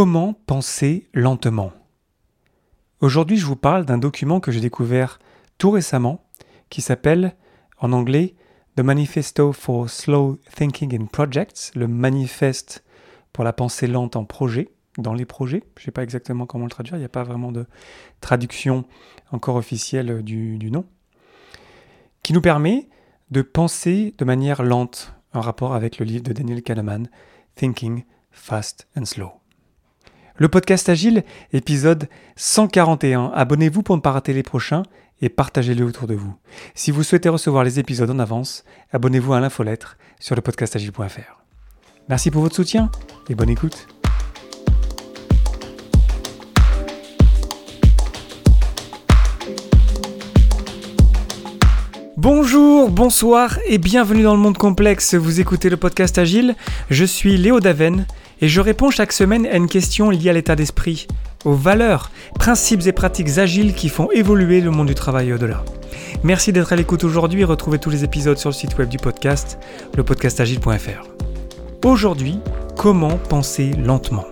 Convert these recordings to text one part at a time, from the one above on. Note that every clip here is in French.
Comment penser lentement? Aujourd'hui, je vous parle d'un document que j'ai découvert tout récemment qui s'appelle en anglais The Manifesto for Slow Thinking in Projects, le manifeste pour la pensée lente en projet, dans les projets. Je ne sais pas exactement comment le traduire, il n'y a pas vraiment de traduction encore officielle du, du nom. Qui nous permet de penser de manière lente en rapport avec le livre de Daniel Kahneman, Thinking Fast and Slow. Le podcast Agile, épisode 141. Abonnez-vous pour ne pas rater les prochains et partagez-le autour de vous. Si vous souhaitez recevoir les épisodes en avance, abonnez-vous à l'infolettre sur le podcastagile.fr. Merci pour votre soutien et bonne écoute. Bonjour, bonsoir et bienvenue dans le monde complexe. Vous écoutez le podcast Agile. Je suis Léo Daven et je réponds chaque semaine à une question liée à l'état d'esprit, aux valeurs, principes et pratiques agiles qui font évoluer le monde du travail au-delà. Merci d'être à l'écoute aujourd'hui et retrouvez tous les épisodes sur le site web du podcast, lepodcastagile.fr. Aujourd'hui, comment penser lentement?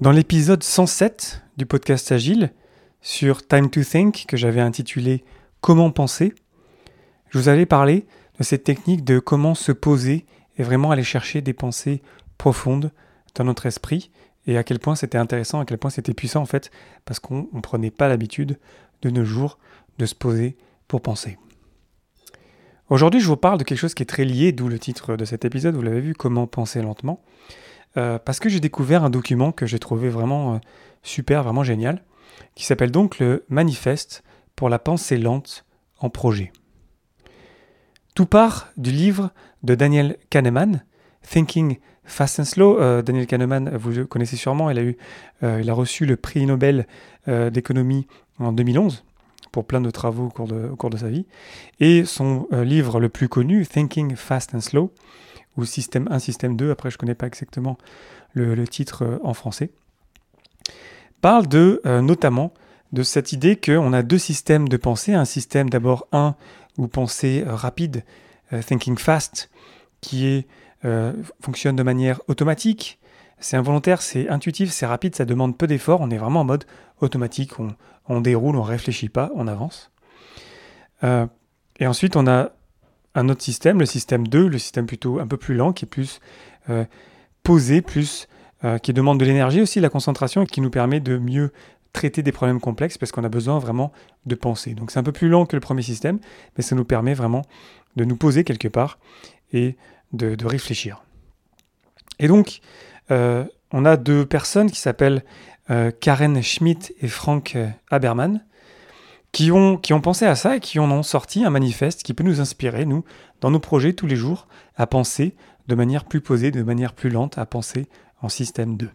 Dans l'épisode 107 du podcast Agile, sur Time to Think, que j'avais intitulé Comment penser, je vous avais parlé de cette technique de comment se poser et vraiment aller chercher des pensées profondes dans notre esprit et à quel point c'était intéressant, à quel point c'était puissant en fait, parce qu'on ne prenait pas l'habitude de nos jours de se poser pour penser. Aujourd'hui, je vous parle de quelque chose qui est très lié, d'où le titre de cet épisode, vous l'avez vu, comment penser lentement, euh, parce que j'ai découvert un document que j'ai trouvé vraiment euh, super, vraiment génial, qui s'appelle donc le Manifeste pour la pensée lente en projet. Tout part du livre de Daniel Kahneman, Thinking Fast and Slow. Euh, Daniel Kahneman, vous le connaissez sûrement, il a, eu, euh, il a reçu le prix Nobel euh, d'économie en 2011 pour plein de travaux au cours de, au cours de sa vie. Et son livre le plus connu, Thinking Fast and Slow, ou Système 1, Système 2, après je ne connais pas exactement le, le titre en français, parle de, notamment de cette idée qu'on a deux systèmes de pensée, un système d'abord 1 ou pensée euh, rapide, euh, thinking fast, qui est, euh, fonctionne de manière automatique. C'est involontaire, c'est intuitif, c'est rapide, ça demande peu d'efforts. On est vraiment en mode automatique, on, déroule, on réfléchit pas, on avance. et ensuite, on a un autre système, le système 2, le système plutôt un peu plus lent, qui est plus posé, plus qui demande de l'énergie aussi, la concentration, et qui nous permet de mieux traiter des problèmes complexes parce qu'on a besoin vraiment de penser. Donc c'est un peu plus lent que le premier système, mais ça nous permet vraiment de nous poser quelque part et de, réfléchir. Et donc, euh, on a deux personnes qui s'appellent euh, Karen Schmidt et Frank Haberman, qui ont, qui ont pensé à ça et qui en ont sorti un manifeste qui peut nous inspirer, nous, dans nos projets tous les jours, à penser de manière plus posée, de manière plus lente, à penser en système 2.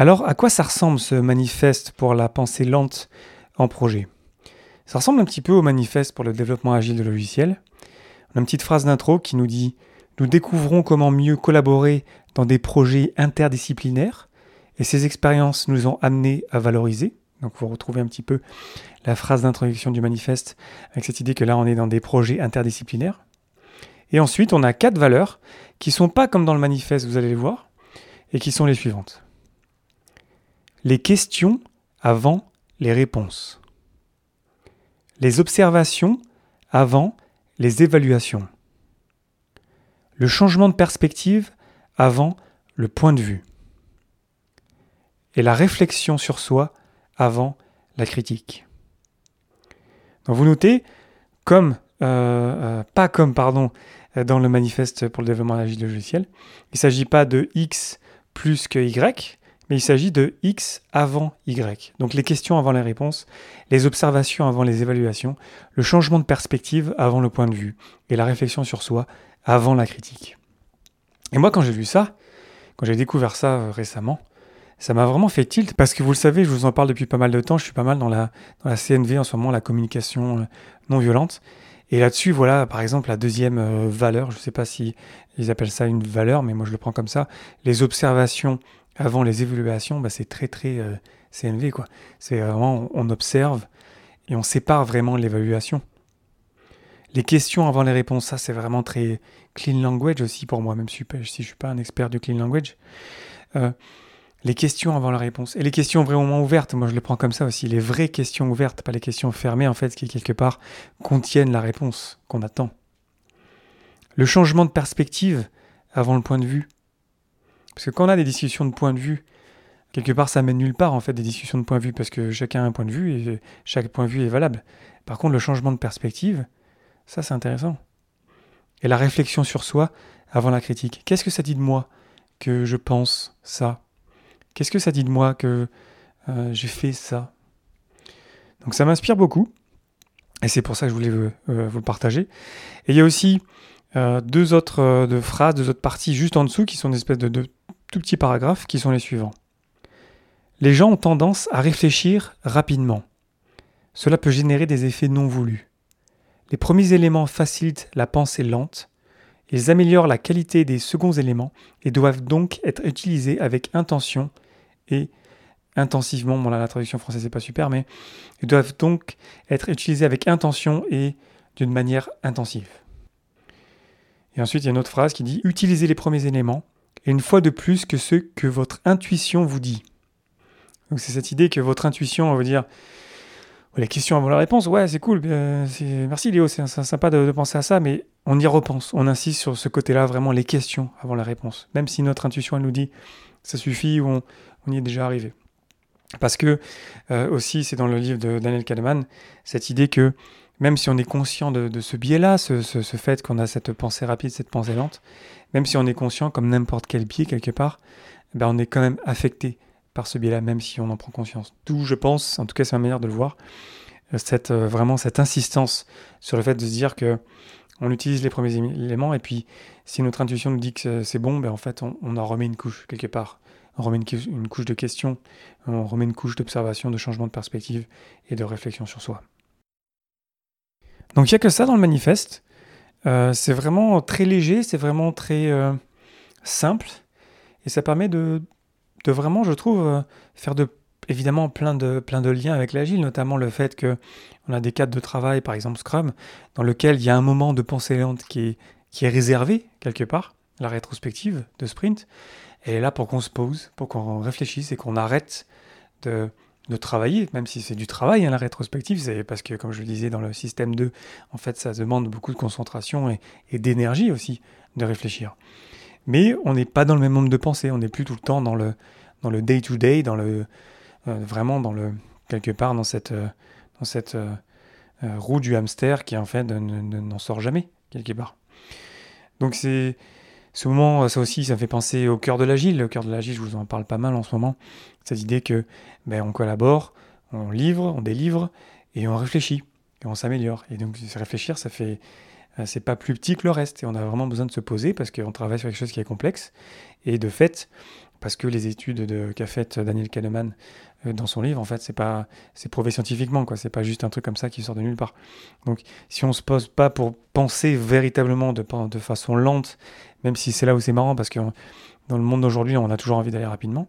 Alors, à quoi ça ressemble ce manifeste pour la pensée lente en projet? Ça ressemble un petit peu au manifeste pour le développement agile de logiciels. On a une petite phrase d'intro qui nous dit Nous découvrons comment mieux collaborer dans des projets interdisciplinaires et ces expériences nous ont amenés à valoriser. Donc vous retrouvez un petit peu la phrase d'introduction du manifeste avec cette idée que là on est dans des projets interdisciplinaires. Et ensuite on a quatre valeurs qui sont pas comme dans le manifeste, vous allez les voir, et qui sont les suivantes les questions avant les réponses, les observations avant les évaluations, le changement de perspective avant le point de vue, et la réflexion sur soi avant la critique. Donc vous notez, comme, euh, euh, pas comme, pardon, dans le manifeste pour le développement agile logiciel, il ne s'agit pas de X plus que Y, mais il s'agit de X avant Y. Donc les questions avant les réponses, les observations avant les évaluations, le changement de perspective avant le point de vue, et la réflexion sur soi avant la critique. Et moi quand j'ai lu ça, quand j'ai découvert ça euh, récemment, ça m'a vraiment fait tilt, parce que vous le savez, je vous en parle depuis pas mal de temps, je suis pas mal dans la, dans la CNV en ce moment, la communication euh, non violente. Et là-dessus, voilà, par exemple, la deuxième euh, valeur, je ne sais pas si ils appellent ça une valeur, mais moi je le prends comme ça, les observations avant les évaluations, bah, c'est très très euh, CNV quoi. C'est vraiment on observe et on sépare vraiment l'évaluation. Les questions avant les réponses, ça c'est vraiment très clean language aussi pour moi, même si je ne suis pas un expert du clean language. Euh, les questions avant la réponse. Et les questions vraiment ouvertes, moi je le prends comme ça aussi. Les vraies questions ouvertes, pas les questions fermées en fait, qui quelque part contiennent la réponse qu'on attend. Le changement de perspective avant le point de vue. Parce que quand on a des discussions de point de vue, quelque part ça mène nulle part en fait des discussions de point de vue parce que chacun a un point de vue et chaque point de vue est valable. Par contre le changement de perspective, ça c'est intéressant. Et la réflexion sur soi avant la critique. Qu'est-ce que ça dit de moi que je pense ça? Qu'est-ce que ça dit de moi que euh, j'ai fait ça? Donc ça m'inspire beaucoup. Et c'est pour ça que je voulais vous, euh, le partager. Et il y a aussi euh, deux autres de phrases, deux autres parties juste en dessous qui sont des espèces de, tout petits paragraphes qui sont les suivants. Les gens ont tendance à réfléchir rapidement. Cela peut générer des effets non voulus. Les premiers éléments facilitent la pensée lente ils améliorent la qualité des seconds éléments et doivent donc être utilisés avec intention et intensivement. Bon là la traduction française n'est pas super, mais ils doivent donc être utilisés avec intention et d'une manière intensive. Et ensuite il y a une autre phrase qui dit utilisez les premiers éléments et une fois de plus que ce que votre intuition vous dit. Donc c'est cette idée que votre intuition, on va dire, les questions avant la réponse, ouais, c'est cool, euh, merci Léo, c'est sympa de, penser à ça, mais on y repense, on insiste sur ce côté-là, vraiment les questions avant la réponse, même si notre intuition elle nous dit ça suffit ou on, y est déjà arrivé. Parce que euh, aussi, c'est dans le livre de Daniel Kahneman, cette idée que même si on est conscient de, ce biais-là, ce, fait qu'on a cette pensée rapide, cette pensée lente, même si on est conscient, comme n'importe quel biais quelque part, ben on est quand même affecté par ce biais-là, même si on en prend conscience. D'où je pense, en tout cas c'est ma manière de le voir, euh, cette, euh, vraiment cette insistance sur le fait de se dire que on utilise les premiers éléments et puis si notre intuition nous dit que c'est bon, ben en fait on, en remet une couche quelque part. On remet une, couche de questions, on remet une couche d'observation, de changement de perspective et de réflexion sur soi. Donc il n'y a que ça dans le manifeste. Euh, c'est vraiment très léger, c'est vraiment très simple et ça permet de, vraiment, je trouve, euh, faire de évidemment plein de, liens avec l'agile, notamment le fait que on a des cadres de travail, par exemple Scrum, dans lequel il y a un moment de pensée lente qui est, qui est réservé quelque part, la rétrospective de sprint, et là pour qu'on se pose, pour qu'on réfléchisse et qu'on arrête de, de, travailler, même si c'est du travail, hein, la rétrospective, parce que, comme je le disais dans le système 2, en fait, ça demande beaucoup de concentration et, d'énergie aussi de réfléchir. Mais on n'est pas dans le même monde de pensée, on n'est plus tout le temps dans le dans le day to day, dans le euh, vraiment dans le quelque part dans cette euh, euh, roue du hamster qui en fait n'en sort jamais quelque part. Donc c'est ce moment, ça aussi, ça fait penser au cœur de l'agile. Le cœur de l'agile, je vous en parle pas mal en ce moment. Cette idée que ben, on collabore, on livre, on délivre et on réfléchit et on s'améliore. Et donc réfléchir, ça fait euh, c'est pas plus petit que le reste. Et on a vraiment besoin de se poser parce qu'on travaille sur quelque chose qui est complexe. Et de fait, parce que les études qu'a faites Daniel Kahneman euh, dans son livre, en fait, c'est pas c'est prouvé scientifiquement, quoi. C'est pas juste un truc comme ça qui sort de nulle part. Donc, si on se pose pas pour penser véritablement de, de façon lente, même si c'est là où c'est marrant, parce que dans le monde d'aujourd'hui, on a toujours envie d'aller rapidement.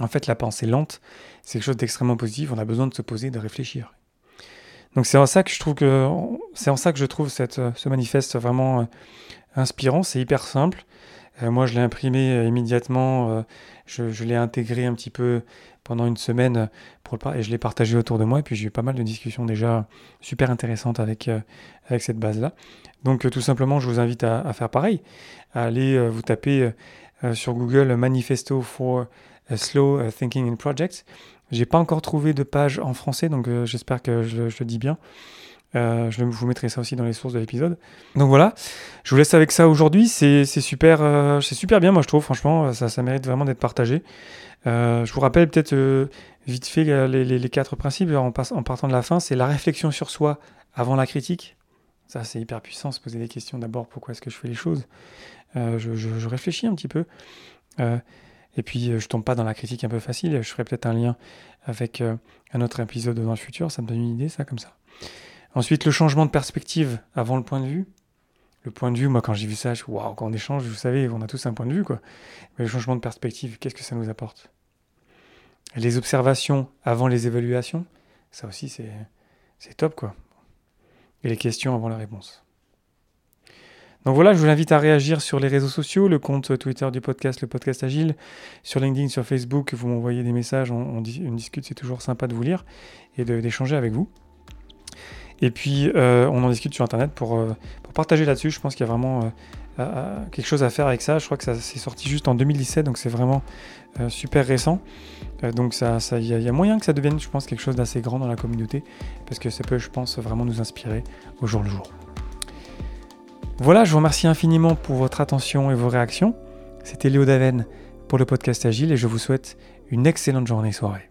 En fait, la pensée lente, c'est quelque chose d'extrêmement positif. On a besoin de se poser, de réfléchir. Donc c'est en ça que je trouve que c'est en ça que je trouve cette, ce manifeste vraiment euh, inspirant. C'est hyper simple. Euh, moi, je l'ai imprimé euh, immédiatement. je, l'ai intégré un petit peu pendant une semaine pour le, et je l'ai partagé autour de moi. Et puis j'ai eu pas mal de discussions déjà super intéressantes avec, avec cette base-là. Donc tout simplement, je vous invite à, à faire pareil. À aller vous taper sur Google Manifesto for Slow Thinking in Projects. J'ai pas encore trouvé de page en français, donc euh, j'espère que je, le dis bien. Euh, je vous mettrai ça aussi dans les sources de l'épisode. Donc voilà, je vous laisse avec ça aujourd'hui. C'est super, euh, c'est super bien, moi je trouve. Franchement, ça, mérite vraiment d'être partagé. je vous rappelle peut-être vite fait les, quatre principes en, partant de la fin. C'est la réflexion sur soi avant la critique. Ça, c'est hyper puissant. Se poser des questions d'abord. Pourquoi est-ce que je fais les choses? Je, réfléchis un petit peu. Et puis, euh, je tombe pas dans la critique un peu facile. Je ferai peut-être un lien avec euh, un autre épisode dans le futur. Ça me donne une idée, ça, comme ça. Ensuite, le changement de perspective avant le point de vue. Le point de vue, moi, quand j'ai vu ça, je waouh, quand on échange, vous savez, on a tous un point de vue, quoi. Mais le changement de perspective, qu'est-ce que ça nous apporte? Les observations avant les évaluations, ça aussi, c'est top, quoi. et les questions avant la réponse. Donc voilà, je vous invite à réagir sur les réseaux sociaux, le compte Twitter du podcast, le podcast Agile, sur LinkedIn, sur Facebook, vous m'envoyez des messages, on, discute, c'est toujours sympa de vous lire et d'échanger avec vous. Et puis, euh, on en discute sur Internet pour, euh, partager là-dessus. Je pense qu'il y a vraiment euh, quelque chose à faire avec ça. Je crois que ça s'est sorti juste en 2017, donc c'est vraiment super récent. donc il y, a moyen que ça devienne, je pense, quelque chose d'assez grand dans la communauté, parce que ça peut, je pense, vraiment nous inspirer au jour le jour. Voilà, je vous remercie infiniment pour votre attention et vos réactions. C'était Léo Daven pour le podcast Agile et je vous souhaite une excellente journée et soirée.